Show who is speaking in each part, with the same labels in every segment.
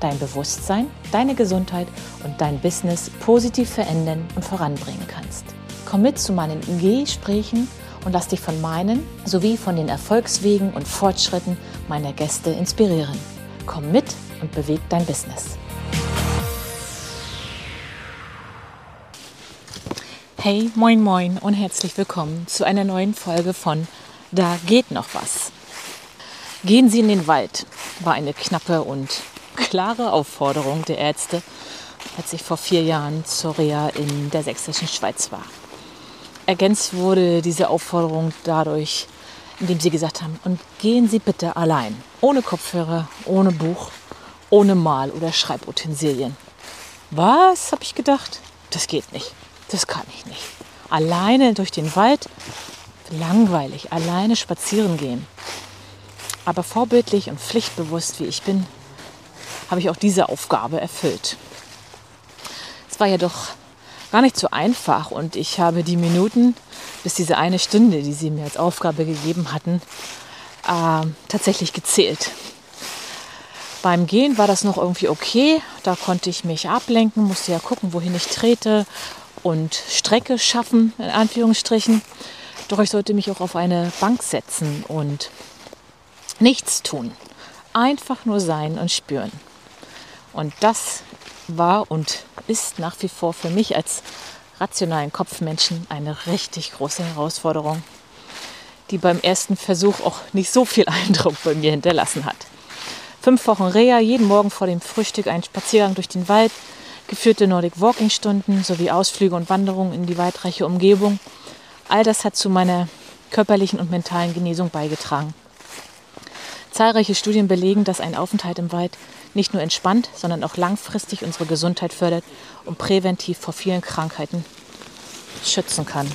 Speaker 1: dein Bewusstsein, deine Gesundheit und dein Business positiv verändern und voranbringen kannst. Komm mit zu meinen Gesprächen und lass dich von meinen sowie von den Erfolgswegen und Fortschritten meiner Gäste inspirieren. Komm mit und beweg dein Business. Hey, moin, moin und herzlich willkommen zu einer neuen Folge von da geht noch was. Gehen Sie in den Wald, war eine knappe und klare Aufforderung der Ärzte, als ich vor vier Jahren zur Reha in der sächsischen Schweiz war. Ergänzt wurde diese Aufforderung dadurch, indem sie gesagt haben, und gehen Sie bitte allein, ohne Kopfhörer, ohne Buch, ohne Mal- oder Schreibutensilien. Was, habe ich gedacht? Das geht nicht. Das kann ich nicht. Alleine durch den Wald langweilig, alleine spazieren gehen. Aber vorbildlich und pflichtbewusst wie ich bin, habe ich auch diese Aufgabe erfüllt. Es war ja doch gar nicht so einfach und ich habe die Minuten bis diese eine Stunde, die sie mir als Aufgabe gegeben hatten, äh, tatsächlich gezählt. Beim Gehen war das noch irgendwie okay. Da konnte ich mich ablenken, musste ja gucken, wohin ich trete und Strecke schaffen, in Anführungsstrichen. Doch ich sollte mich auch auf eine Bank setzen und nichts tun. Einfach nur sein und spüren. Und das war und ist nach wie vor für mich als rationalen Kopfmenschen eine richtig große Herausforderung, die beim ersten Versuch auch nicht so viel Eindruck bei mir hinterlassen hat. Fünf Wochen Reha, jeden Morgen vor dem Frühstück ein Spaziergang durch den Wald, geführte Nordic Walking Stunden sowie Ausflüge und Wanderungen in die weitreiche Umgebung – All das hat zu meiner körperlichen und mentalen Genesung beigetragen. Zahlreiche Studien belegen, dass ein Aufenthalt im Wald nicht nur entspannt, sondern auch langfristig unsere Gesundheit fördert und präventiv vor vielen Krankheiten schützen kann.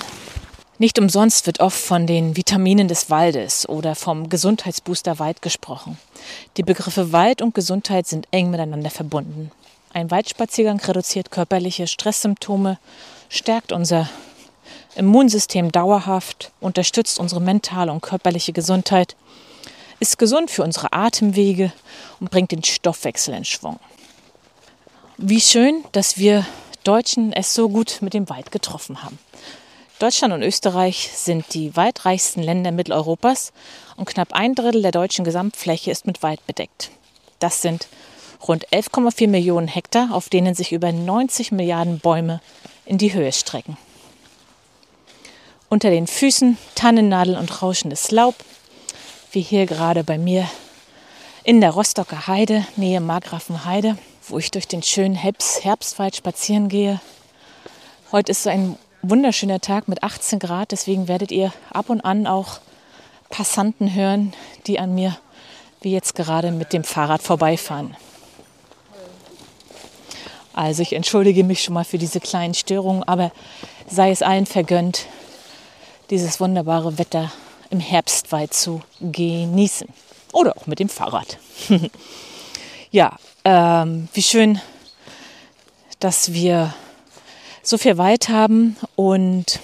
Speaker 1: Nicht umsonst wird oft von den Vitaminen des Waldes oder vom Gesundheitsbooster Wald gesprochen. Die Begriffe Wald und Gesundheit sind eng miteinander verbunden. Ein Waldspaziergang reduziert körperliche Stresssymptome, stärkt unser Immunsystem dauerhaft, unterstützt unsere mentale und körperliche Gesundheit, ist gesund für unsere Atemwege und bringt den Stoffwechsel in Schwung. Wie schön, dass wir Deutschen es so gut mit dem Wald getroffen haben. Deutschland und Österreich sind die waldreichsten Länder Mitteleuropas und knapp ein Drittel der deutschen Gesamtfläche ist mit Wald bedeckt. Das sind rund 11,4 Millionen Hektar, auf denen sich über 90 Milliarden Bäume in die Höhe strecken. Unter den Füßen Tannennadel und rauschendes Laub, wie hier gerade bei mir in der Rostocker Heide, Nähe Margrafenheide, wo ich durch den schönen Herbstwald spazieren gehe. Heute ist ein wunderschöner Tag mit 18 Grad, deswegen werdet ihr ab und an auch Passanten hören, die an mir wie jetzt gerade mit dem Fahrrad vorbeifahren. Also ich entschuldige mich schon mal für diese kleinen Störungen, aber sei es allen vergönnt, dieses wunderbare Wetter im Herbstwald zu genießen. Oder auch mit dem Fahrrad. ja, ähm, wie schön, dass wir so viel Wald haben und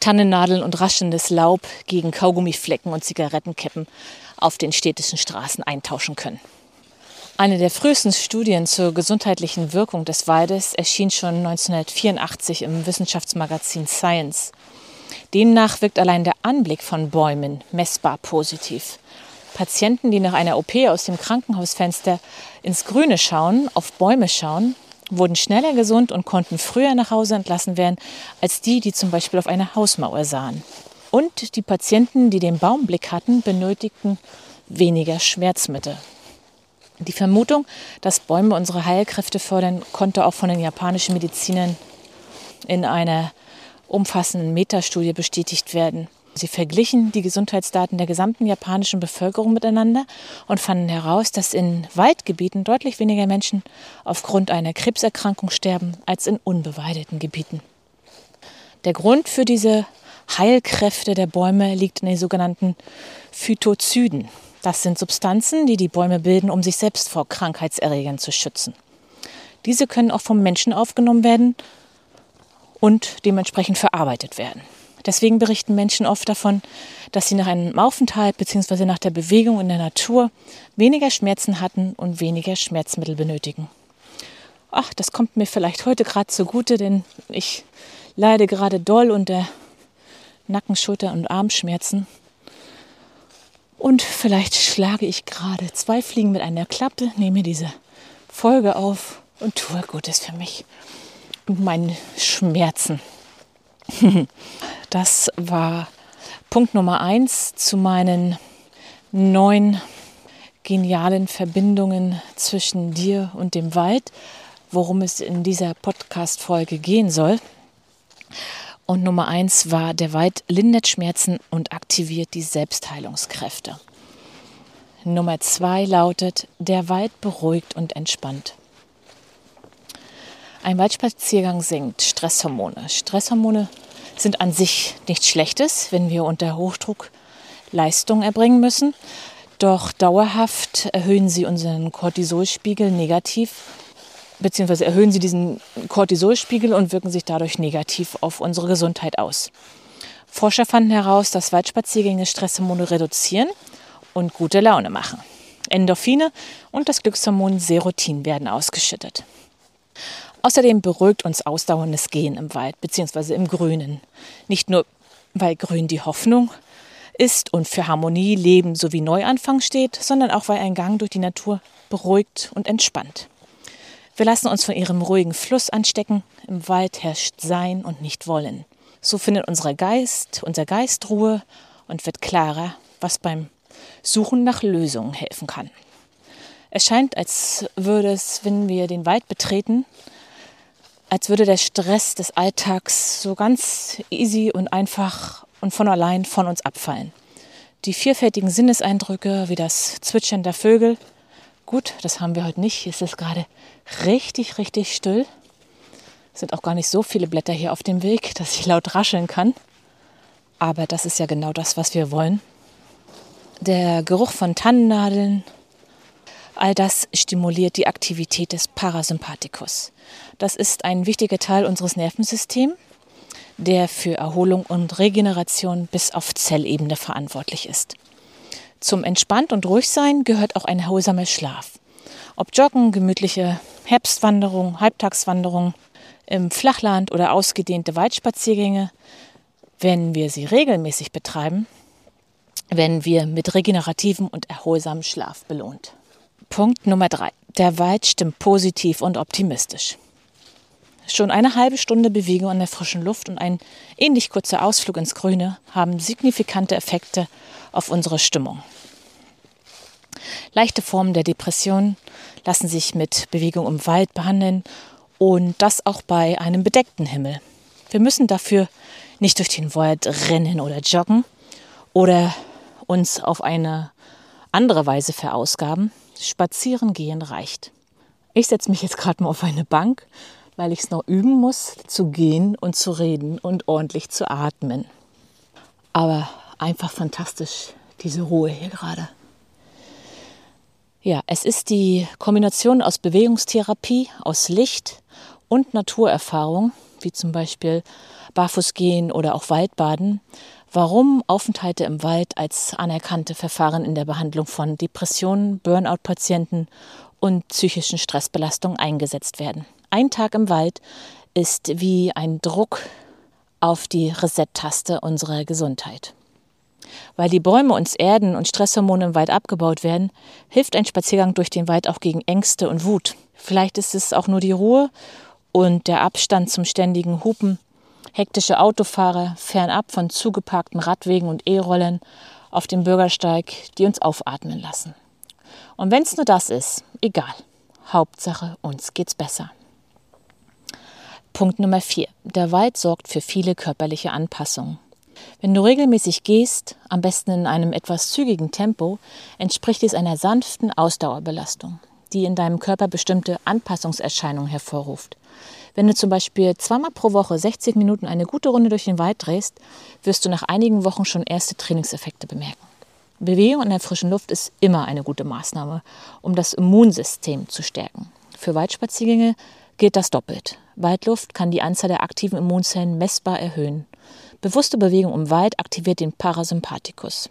Speaker 1: Tannennadeln und raschendes Laub gegen Kaugummiflecken und Zigarettenkäppen auf den städtischen Straßen eintauschen können. Eine der frühesten Studien zur gesundheitlichen Wirkung des Waldes erschien schon 1984 im Wissenschaftsmagazin Science. Demnach wirkt allein der Anblick von Bäumen messbar positiv. Patienten, die nach einer OP aus dem Krankenhausfenster ins Grüne schauen, auf Bäume schauen, wurden schneller gesund und konnten früher nach Hause entlassen werden als die, die zum Beispiel auf eine Hausmauer sahen. Und die Patienten, die den Baumblick hatten, benötigten weniger Schmerzmittel. Die Vermutung, dass Bäume unsere Heilkräfte fördern, konnte auch von den japanischen Medizinern in einer umfassenden Metastudie bestätigt werden. Sie verglichen die Gesundheitsdaten der gesamten japanischen Bevölkerung miteinander und fanden heraus, dass in Waldgebieten deutlich weniger Menschen aufgrund einer Krebserkrankung sterben als in unbeweideten Gebieten. Der Grund für diese Heilkräfte der Bäume liegt in den sogenannten Phytozyden. Das sind Substanzen, die die Bäume bilden, um sich selbst vor Krankheitserregern zu schützen. Diese können auch vom Menschen aufgenommen werden und dementsprechend verarbeitet werden. Deswegen berichten Menschen oft davon, dass sie nach einem Aufenthalt bzw. nach der Bewegung in der Natur weniger Schmerzen hatten und weniger Schmerzmittel benötigen. Ach, das kommt mir vielleicht heute gerade zugute, denn ich leide gerade doll unter Nacken-, Schulter- und Armschmerzen. Und vielleicht schlage ich gerade zwei Fliegen mit einer Klappe, nehme diese Folge auf und tue Gutes für mich und meine Schmerzen. Das war Punkt Nummer eins zu meinen neun genialen Verbindungen zwischen dir und dem Wald, worum es in dieser Podcast-Folge gehen soll. Und Nummer eins war, der Wald lindert Schmerzen und aktiviert die Selbstheilungskräfte. Nummer zwei lautet, der Wald beruhigt und entspannt. Ein Waldspaziergang senkt Stresshormone. Stresshormone sind an sich nichts Schlechtes, wenn wir unter Hochdruck Leistung erbringen müssen. Doch dauerhaft erhöhen sie unseren Cortisolspiegel negativ, beziehungsweise erhöhen sie diesen Cortisolspiegel und wirken sich dadurch negativ auf unsere Gesundheit aus. Forscher fanden heraus, dass Waldspaziergänge Stresshormone reduzieren und gute Laune machen. Endorphine und das Glückshormon Serotin werden ausgeschüttet. Außerdem beruhigt uns ausdauerndes Gehen im Wald bzw. im Grünen. Nicht nur, weil Grün die Hoffnung ist und für Harmonie, Leben sowie Neuanfang steht, sondern auch, weil ein Gang durch die Natur beruhigt und entspannt. Wir lassen uns von ihrem ruhigen Fluss anstecken. Im Wald herrscht Sein und nicht Wollen. So findet unser Geist, unser Geist Ruhe und wird klarer, was beim Suchen nach Lösungen helfen kann. Es scheint, als würde es, wenn wir den Wald betreten, als würde der Stress des Alltags so ganz easy und einfach und von allein von uns abfallen. Die vielfältigen Sinneseindrücke wie das Zwitschern der Vögel, gut, das haben wir heute nicht. Hier ist es gerade richtig, richtig still. Es sind auch gar nicht so viele Blätter hier auf dem Weg, dass ich laut rascheln kann. Aber das ist ja genau das, was wir wollen. Der Geruch von Tannennadeln, all das stimuliert die Aktivität des Parasympathikus. Das ist ein wichtiger Teil unseres Nervensystems, der für Erholung und Regeneration bis auf Zellebene verantwortlich ist. Zum Entspannt und Ruhigsein gehört auch ein erholsamer Schlaf. Ob Joggen, gemütliche Herbstwanderung, Halbtagswanderung im Flachland oder ausgedehnte Waldspaziergänge, wenn wir sie regelmäßig betreiben, werden wir mit regenerativem und erholsamem Schlaf belohnt. Punkt Nummer drei. Der Wald stimmt positiv und optimistisch. Schon eine halbe Stunde Bewegung an der frischen Luft und ein ähnlich kurzer Ausflug ins Grüne haben signifikante Effekte auf unsere Stimmung. Leichte Formen der Depression lassen sich mit Bewegung im Wald behandeln und das auch bei einem bedeckten Himmel. Wir müssen dafür nicht durch den Wald rennen oder joggen oder uns auf eine andere Weise verausgaben. Spazieren gehen reicht. Ich setze mich jetzt gerade mal auf eine Bank weil ich es noch üben muss, zu gehen und zu reden und ordentlich zu atmen. Aber einfach fantastisch, diese Ruhe hier gerade. Ja, es ist die Kombination aus Bewegungstherapie, aus Licht und Naturerfahrung, wie zum Beispiel Barfußgehen oder auch Waldbaden, warum Aufenthalte im Wald als anerkannte Verfahren in der Behandlung von Depressionen, Burnout-Patienten und psychischen Stressbelastungen eingesetzt werden. Ein Tag im Wald ist wie ein Druck auf die Reset-Taste unserer Gesundheit. Weil die Bäume uns erden und Stresshormone im Wald abgebaut werden, hilft ein Spaziergang durch den Wald auch gegen Ängste und Wut. Vielleicht ist es auch nur die Ruhe und der Abstand zum ständigen Hupen, hektische Autofahrer fernab von zugeparkten Radwegen und E-Rollern auf dem Bürgersteig, die uns aufatmen lassen. Und wenn es nur das ist, egal. Hauptsache, uns geht's besser. Punkt Nummer vier. Der Wald sorgt für viele körperliche Anpassungen. Wenn du regelmäßig gehst, am besten in einem etwas zügigen Tempo, entspricht dies einer sanften Ausdauerbelastung, die in deinem Körper bestimmte Anpassungserscheinungen hervorruft. Wenn du zum Beispiel zweimal pro Woche 60 Minuten eine gute Runde durch den Wald drehst, wirst du nach einigen Wochen schon erste Trainingseffekte bemerken. Bewegung in der frischen Luft ist immer eine gute Maßnahme, um das Immunsystem zu stärken. Für Waldspaziergänge gilt das doppelt. Waldluft kann die Anzahl der aktiven Immunzellen messbar erhöhen. Bewusste Bewegung im Wald aktiviert den Parasympathikus.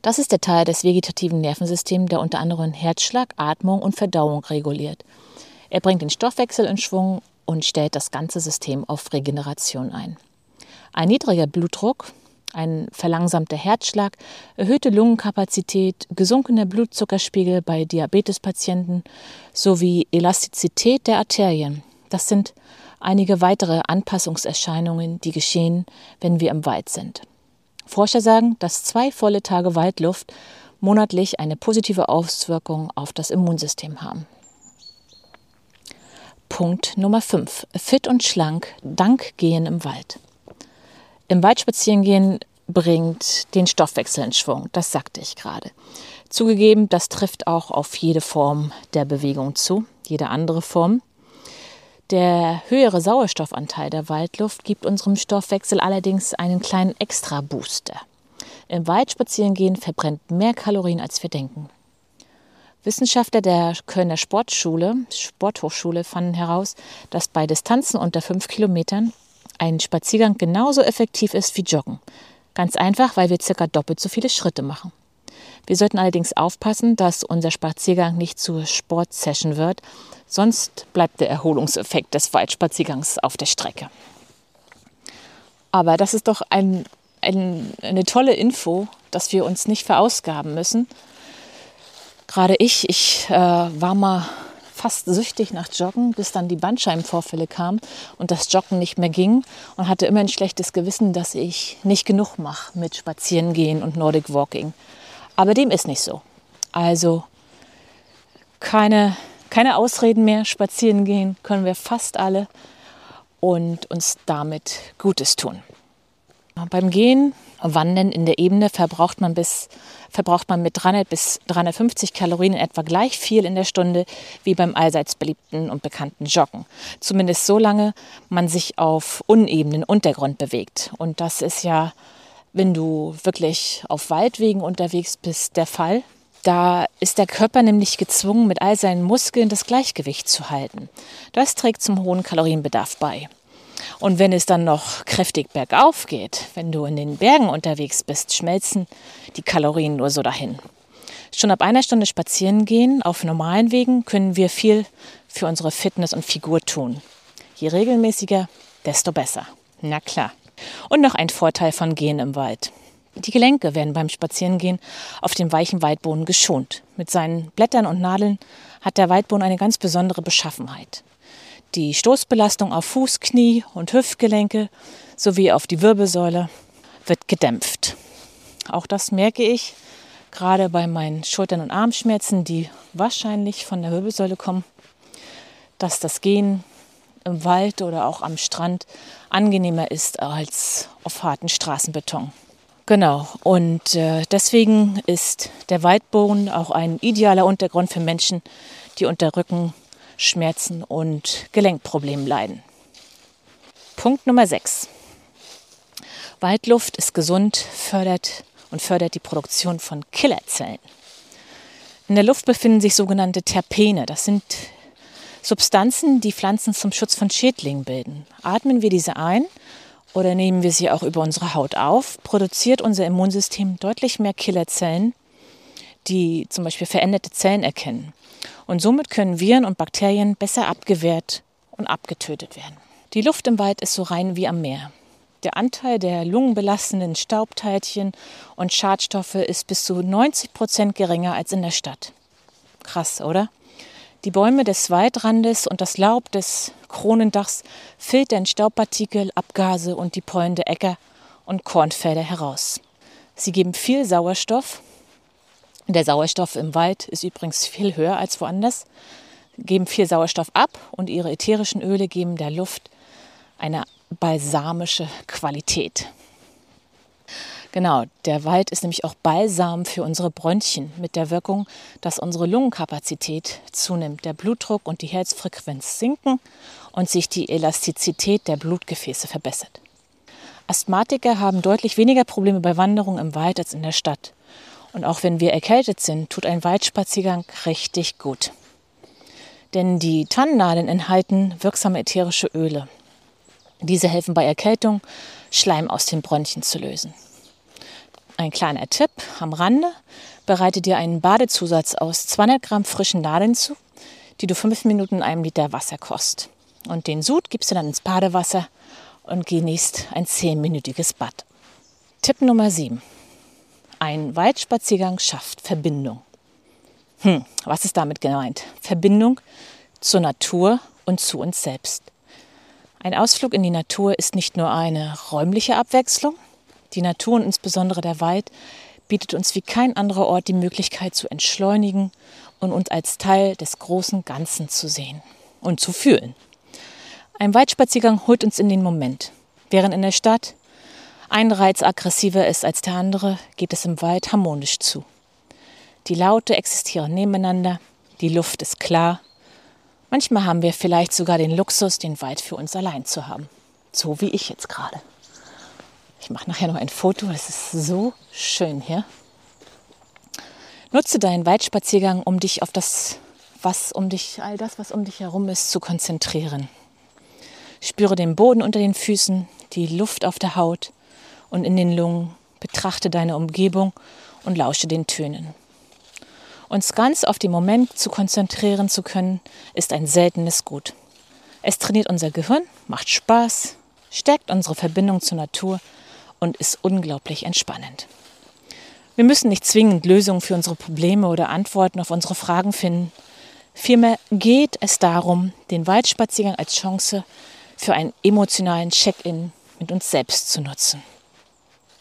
Speaker 1: Das ist der Teil des vegetativen Nervensystems, der unter anderem Herzschlag, Atmung und Verdauung reguliert. Er bringt den Stoffwechsel in Schwung und stellt das ganze System auf Regeneration ein. Ein niedriger Blutdruck, ein verlangsamter Herzschlag, erhöhte Lungenkapazität, gesunkener Blutzuckerspiegel bei Diabetespatienten sowie Elastizität der Arterien. Das sind einige weitere Anpassungserscheinungen, die geschehen, wenn wir im Wald sind. Forscher sagen, dass zwei volle Tage Waldluft monatlich eine positive Auswirkung auf das Immunsystem haben. Punkt Nummer 5. Fit und schlank dank Gehen im Wald. Im Wald spazieren gehen bringt den Stoffwechsel in Schwung, das sagte ich gerade. Zugegeben, das trifft auch auf jede Form der Bewegung zu, jede andere Form. Der höhere Sauerstoffanteil der Waldluft gibt unserem Stoffwechsel allerdings einen kleinen Extra-Booster. Im Wald spazieren gehen verbrennt mehr Kalorien, als wir denken. Wissenschaftler der Kölner Sportschule, Sporthochschule fanden heraus, dass bei Distanzen unter fünf Kilometern ein Spaziergang genauso effektiv ist wie Joggen. Ganz einfach, weil wir circa doppelt so viele Schritte machen. Wir sollten allerdings aufpassen, dass unser Spaziergang nicht zur Sportsession wird, sonst bleibt der Erholungseffekt des Waldspaziergangs auf der Strecke. Aber das ist doch ein, ein, eine tolle Info, dass wir uns nicht verausgaben müssen, Gerade ich, ich äh, war mal fast süchtig nach Joggen, bis dann die Bandscheibenvorfälle kamen und das Joggen nicht mehr ging und hatte immer ein schlechtes Gewissen, dass ich nicht genug mache mit Spazierengehen und Nordic Walking. Aber dem ist nicht so. Also keine, keine Ausreden mehr. Spazieren gehen können wir fast alle und uns damit Gutes tun. Beim Gehen, Wandern in der Ebene verbraucht man, bis, verbraucht man mit 300 bis 350 Kalorien in etwa gleich viel in der Stunde wie beim allseits beliebten und bekannten Joggen. Zumindest solange man sich auf unebenen Untergrund bewegt. Und das ist ja, wenn du wirklich auf Waldwegen unterwegs bist, der Fall. Da ist der Körper nämlich gezwungen, mit all seinen Muskeln das Gleichgewicht zu halten. Das trägt zum hohen Kalorienbedarf bei. Und wenn es dann noch kräftig bergauf geht, wenn du in den Bergen unterwegs bist, schmelzen die Kalorien nur so dahin. Schon ab einer Stunde spazieren gehen auf normalen Wegen können wir viel für unsere Fitness und Figur tun. Je regelmäßiger, desto besser. Na klar. Und noch ein Vorteil von Gehen im Wald. Die Gelenke werden beim Spazierengehen auf dem weichen Waldboden geschont. Mit seinen Blättern und Nadeln hat der Waldboden eine ganz besondere Beschaffenheit. Die Stoßbelastung auf Fuß, Knie und Hüftgelenke sowie auf die Wirbelsäule wird gedämpft. Auch das merke ich gerade bei meinen Schultern- und Armschmerzen, die wahrscheinlich von der Wirbelsäule kommen, dass das Gehen im Wald oder auch am Strand angenehmer ist als auf harten Straßenbeton. Genau, und äh, deswegen ist der Waldboden auch ein idealer Untergrund für Menschen, die unter Rücken, Schmerzen und Gelenkproblemen leiden. Punkt Nummer 6. Waldluft ist gesund, fördert und fördert die Produktion von Killerzellen. In der Luft befinden sich sogenannte Terpene. Das sind Substanzen, die Pflanzen zum Schutz von Schädlingen bilden. Atmen wir diese ein oder nehmen wir sie auch über unsere Haut auf, produziert unser Immunsystem deutlich mehr Killerzellen, die zum Beispiel veränderte Zellen erkennen. Und somit können Viren und Bakterien besser abgewehrt und abgetötet werden. Die Luft im Wald ist so rein wie am Meer. Der Anteil der lungenbelastenden Staubteilchen und Schadstoffe ist bis zu 90 Prozent geringer als in der Stadt. Krass, oder? Die Bäume des Waldrandes und das Laub des Kronendachs filtern Staubpartikel, Abgase und die Pollen der Äcker und Kornfelder heraus. Sie geben viel Sauerstoff der Sauerstoff im Wald ist übrigens viel höher als woanders, geben viel Sauerstoff ab und ihre ätherischen Öle geben der Luft eine balsamische Qualität. Genau, der Wald ist nämlich auch Balsam für unsere Bronchien mit der Wirkung, dass unsere Lungenkapazität zunimmt, der Blutdruck und die Herzfrequenz sinken und sich die Elastizität der Blutgefäße verbessert. Asthmatiker haben deutlich weniger Probleme bei Wanderungen im Wald als in der Stadt. Und auch wenn wir erkältet sind, tut ein Waldspaziergang richtig gut. Denn die Tannennadeln enthalten wirksame ätherische Öle. Diese helfen bei Erkältung, Schleim aus den Bronchien zu lösen. Ein kleiner Tipp am Rande. Bereite dir einen Badezusatz aus 200 Gramm frischen Nadeln zu, die du fünf Minuten in einem Liter Wasser kost. Und den Sud gibst du dann ins Badewasser und genießt ein zehnminütiges Bad. Tipp Nummer 7. Ein Waldspaziergang schafft Verbindung. Hm, was ist damit gemeint? Verbindung zur Natur und zu uns selbst. Ein Ausflug in die Natur ist nicht nur eine räumliche Abwechslung. Die Natur und insbesondere der Wald bietet uns wie kein anderer Ort die Möglichkeit zu entschleunigen und uns als Teil des großen Ganzen zu sehen und zu fühlen. Ein Waldspaziergang holt uns in den Moment. Während in der Stadt ein Reiz aggressiver ist als der andere, geht es im Wald harmonisch zu. Die Laute existieren nebeneinander, die Luft ist klar. Manchmal haben wir vielleicht sogar den Luxus, den Wald für uns allein zu haben. So wie ich jetzt gerade. Ich mache nachher noch ein Foto, es ist so schön hier. Nutze deinen Waldspaziergang, um dich auf das, was um dich, all das, was um dich herum ist, zu konzentrieren. Spüre den Boden unter den Füßen, die Luft auf der Haut und in den Lungen. Betrachte deine Umgebung und lausche den Tönen. Uns ganz auf den Moment zu konzentrieren zu können, ist ein seltenes Gut. Es trainiert unser Gehirn, macht Spaß, stärkt unsere Verbindung zur Natur und ist unglaublich entspannend. Wir müssen nicht zwingend Lösungen für unsere Probleme oder Antworten auf unsere Fragen finden. Vielmehr geht es darum, den Waldspaziergang als Chance für einen emotionalen Check-in mit uns selbst zu nutzen.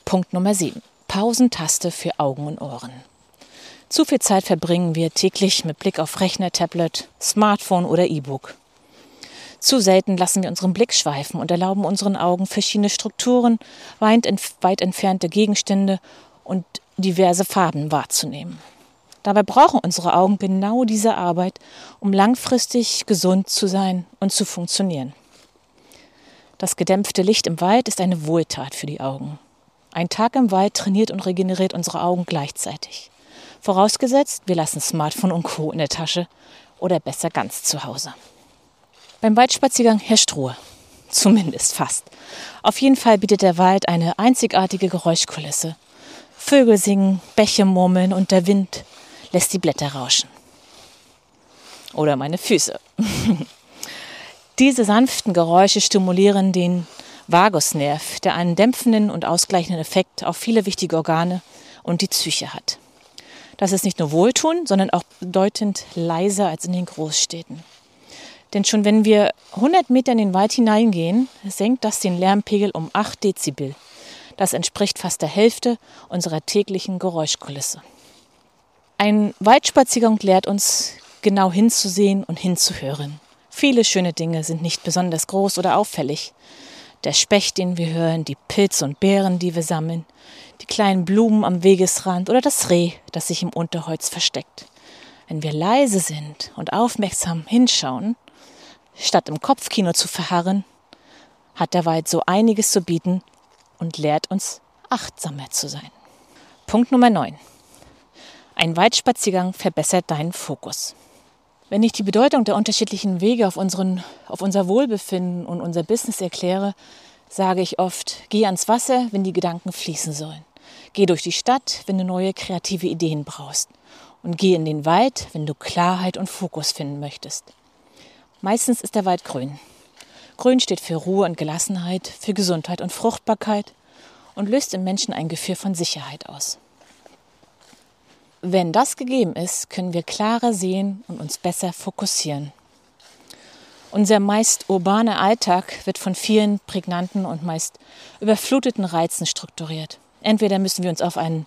Speaker 1: Punkt Nummer 7. Pausentaste für Augen und Ohren. Zu viel Zeit verbringen wir täglich mit Blick auf Rechner, Tablet, Smartphone oder E-Book. Zu selten lassen wir unseren Blick schweifen und erlauben unseren Augen verschiedene Strukturen, weit, entfernte Gegenstände und diverse Farben wahrzunehmen. Dabei brauchen unsere Augen genau diese Arbeit, um langfristig gesund zu sein und zu funktionieren. Das gedämpfte Licht im Wald ist eine Wohltat für die Augen. Ein Tag im Wald trainiert und regeneriert unsere Augen gleichzeitig. Vorausgesetzt, wir lassen Smartphone und Co. in der Tasche oder besser ganz zu Hause. Beim Waldspaziergang herrscht Ruhe. Zumindest fast. Auf jeden Fall bietet der Wald eine einzigartige Geräuschkulisse. Vögel singen, Bäche murmeln und der Wind lässt die Blätter rauschen. Oder meine Füße. Diese sanften Geräusche stimulieren den Vagusnerv, der einen dämpfenden und ausgleichenden Effekt auf viele wichtige Organe und die Psyche hat. Das ist nicht nur wohltuend, sondern auch bedeutend leiser als in den Großstädten. Denn schon wenn wir 100 Meter in den Wald hineingehen, senkt das den Lärmpegel um 8 Dezibel. Das entspricht fast der Hälfte unserer täglichen Geräuschkulisse. Ein Waldspaziergang lehrt uns, genau hinzusehen und hinzuhören. Viele schöne Dinge sind nicht besonders groß oder auffällig. Der Specht, den wir hören, die Pilze und Beeren, die wir sammeln, die kleinen Blumen am Wegesrand oder das Reh, das sich im Unterholz versteckt. Wenn wir leise sind und aufmerksam hinschauen, statt im Kopfkino zu verharren, hat der Wald so einiges zu bieten und lehrt uns, achtsamer zu sein. Punkt Nummer 9. Ein Waldspaziergang verbessert deinen Fokus. Wenn ich die Bedeutung der unterschiedlichen Wege auf, unseren, auf unser Wohlbefinden und unser Business erkläre, sage ich oft, geh ans Wasser, wenn die Gedanken fließen sollen. Geh durch die Stadt, wenn du neue kreative Ideen brauchst. Und geh in den Wald, wenn du Klarheit und Fokus finden möchtest. Meistens ist der Wald grün. Grün steht für Ruhe und Gelassenheit, für Gesundheit und Fruchtbarkeit und löst im Menschen ein Gefühl von Sicherheit aus. Wenn das gegeben ist, können wir klarer sehen und uns besser fokussieren. Unser meist urbaner Alltag wird von vielen prägnanten und meist überfluteten Reizen strukturiert. Entweder müssen wir uns auf, ein,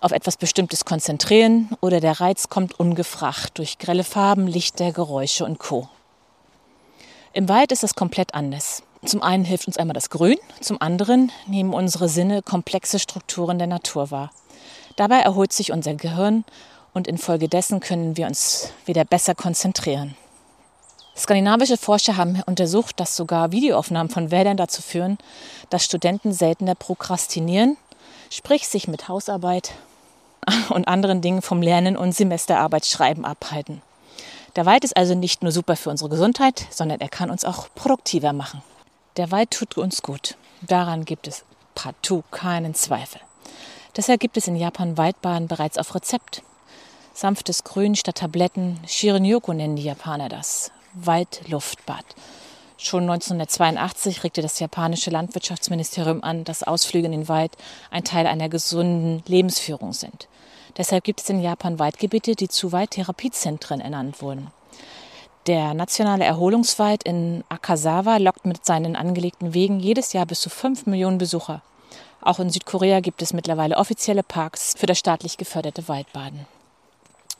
Speaker 1: auf etwas Bestimmtes konzentrieren oder der Reiz kommt ungefragt durch grelle Farben, Lichter, Geräusche und Co. Im Wald ist es komplett anders. Zum einen hilft uns einmal das Grün, zum anderen nehmen unsere Sinne komplexe Strukturen der Natur wahr. Dabei erholt sich unser Gehirn und infolgedessen können wir uns wieder besser konzentrieren. Skandinavische Forscher haben untersucht, dass sogar Videoaufnahmen von Wäldern dazu führen, dass Studenten seltener prokrastinieren, sprich sich mit Hausarbeit und anderen Dingen vom Lernen und Semesterarbeit schreiben abhalten. Der Wald ist also nicht nur super für unsere Gesundheit, sondern er kann uns auch produktiver machen. Der Wald tut uns gut. Daran gibt es partout keinen Zweifel. Deshalb gibt es in Japan Waldbaden bereits auf Rezept. Sanftes Grün statt Tabletten, Shirin-Yoku nennen die Japaner das. Waldluftbad. Schon 1982 regte das japanische Landwirtschaftsministerium an, dass Ausflüge in den Wald ein Teil einer gesunden Lebensführung sind. Deshalb gibt es in Japan Waldgebiete, die zu Waldtherapiezentren ernannt wurden. Der nationale Erholungswald in Akasawa lockt mit seinen angelegten Wegen jedes Jahr bis zu 5 Millionen Besucher. Auch in Südkorea gibt es mittlerweile offizielle Parks für das staatlich geförderte Waldbaden.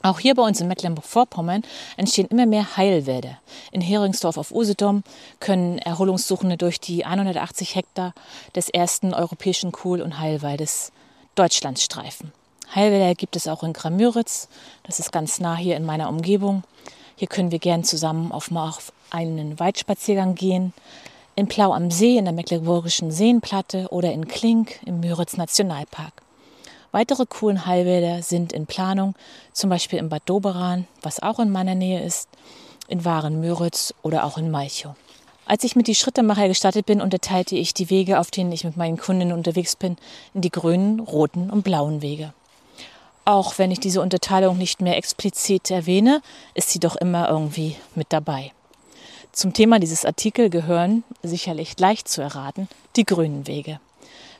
Speaker 1: Auch hier bei uns in Mecklenburg-Vorpommern entstehen immer mehr Heilwälder. In Heringsdorf auf Usedom können Erholungssuchende durch die 180 Hektar des ersten europäischen Kohl- und Heilwaldes Deutschlands streifen. Heilwälder gibt es auch in Gramüritz, das ist ganz nah hier in meiner Umgebung. Hier können wir gern zusammen auf, auf einen Waldspaziergang gehen. In Plau am See in der Mecklenburgischen Seenplatte oder in Klink im Müritz Nationalpark. Weitere coolen Heilwälder sind in Planung, zum Beispiel in Bad Doberan, was auch in meiner Nähe ist, in Waren-Müritz oder auch in Malchow. Als ich mit die Schrittemacher gestartet bin, unterteilte ich die Wege, auf denen ich mit meinen Kundinnen unterwegs bin, in die grünen, roten und blauen Wege. Auch wenn ich diese Unterteilung nicht mehr explizit erwähne, ist sie doch immer irgendwie mit dabei. Zum Thema dieses Artikel gehören, sicherlich leicht zu erraten, die grünen Wege.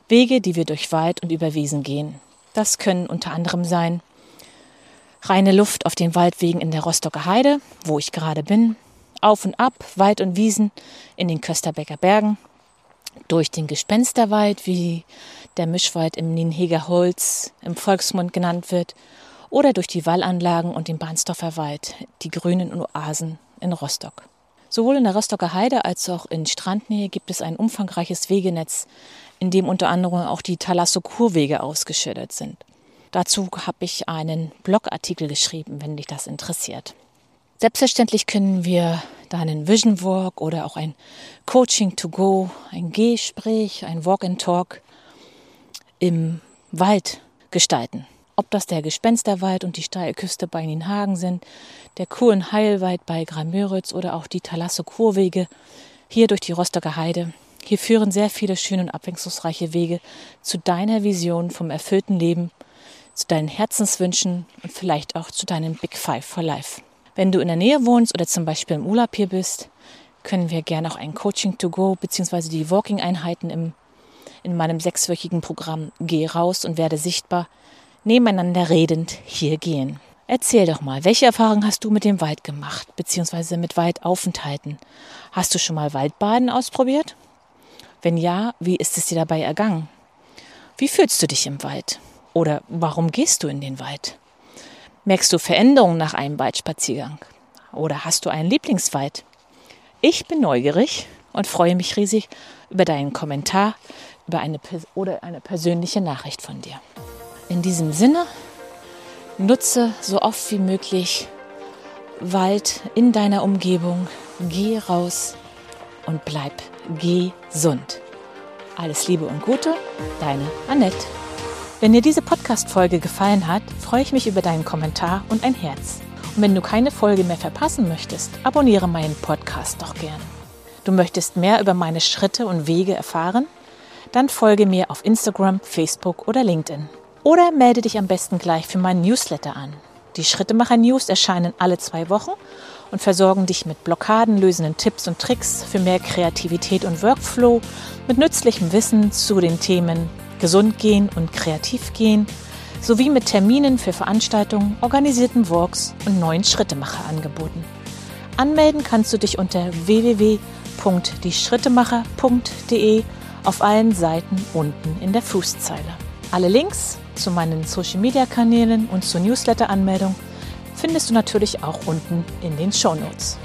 Speaker 1: Wege, die wir durch Wald und über Wiesen gehen. Das können unter anderem sein reine Luft auf den Waldwegen in der Rostocker Heide, wo ich gerade bin, auf und ab, Wald und Wiesen in den Kösterbecker Bergen, durch den Gespensterwald, wie der Mischwald im Nienheger Holz im Volksmund genannt wird, oder durch die Wallanlagen und den Bahnsdorfer Wald, die grünen Oasen in Rostock. Sowohl in der Rostocker Heide als auch in Strandnähe gibt es ein umfangreiches Wegenetz, in dem unter anderem auch die Thalassokurwege ausgeschildert sind. Dazu habe ich einen Blogartikel geschrieben, wenn dich das interessiert. Selbstverständlich können wir da einen Vision Walk oder auch ein Coaching to Go, ein Gespräch, ein Walk and Talk im Wald gestalten. Ob das der Gespensterwald und die steile Küste bei Nienhagen sind, der Kuhn Heilwald bei Gramöritz oder auch die Thalasso Kurwege hier durch die Rostocker Heide. Hier führen sehr viele schöne und abwechslungsreiche Wege zu deiner Vision vom erfüllten Leben, zu deinen Herzenswünschen und vielleicht auch zu deinem Big Five for Life. Wenn du in der Nähe wohnst oder zum Beispiel im Urlaub hier bist, können wir gerne auch ein Coaching to go bzw. die Walking-Einheiten in meinem sechswöchigen Programm Geh raus und werde sichtbar nebeneinander redend hier gehen. Erzähl doch mal, welche Erfahrungen hast du mit dem Wald gemacht, beziehungsweise mit Waldaufenthalten? Hast du schon mal Waldbaden ausprobiert? Wenn ja, wie ist es dir dabei ergangen? Wie fühlst du dich im Wald? Oder warum gehst du in den Wald? Merkst du Veränderungen nach einem Waldspaziergang? Oder hast du einen Lieblingswald? Ich bin neugierig und freue mich riesig über deinen Kommentar über eine, oder eine persönliche Nachricht von dir. In diesem Sinne, nutze so oft wie möglich Wald in deiner Umgebung, geh raus und bleib gesund. Alles Liebe und Gute, deine Annette. Wenn dir diese Podcast-Folge gefallen hat, freue ich mich über deinen Kommentar und ein Herz. Und wenn du keine Folge mehr verpassen möchtest, abonniere meinen Podcast doch gern. Du möchtest mehr über meine Schritte und Wege erfahren? Dann folge mir auf Instagram, Facebook oder LinkedIn. Oder melde dich am besten gleich für meinen Newsletter an. Die Schrittemacher News erscheinen alle zwei Wochen und versorgen dich mit blockadenlösenden Tipps und Tricks für mehr Kreativität und Workflow, mit nützlichem Wissen zu den Themen Gesund gehen und kreativ gehen, sowie mit Terminen für Veranstaltungen, organisierten Walks und neuen Schrittemacher-Angeboten. Anmelden kannst du dich unter www.dieschrittemacher.de auf allen Seiten unten in der Fußzeile. Alle Links zu meinen Social-Media-Kanälen und zur Newsletter-Anmeldung findest du natürlich auch unten in den Show Notes.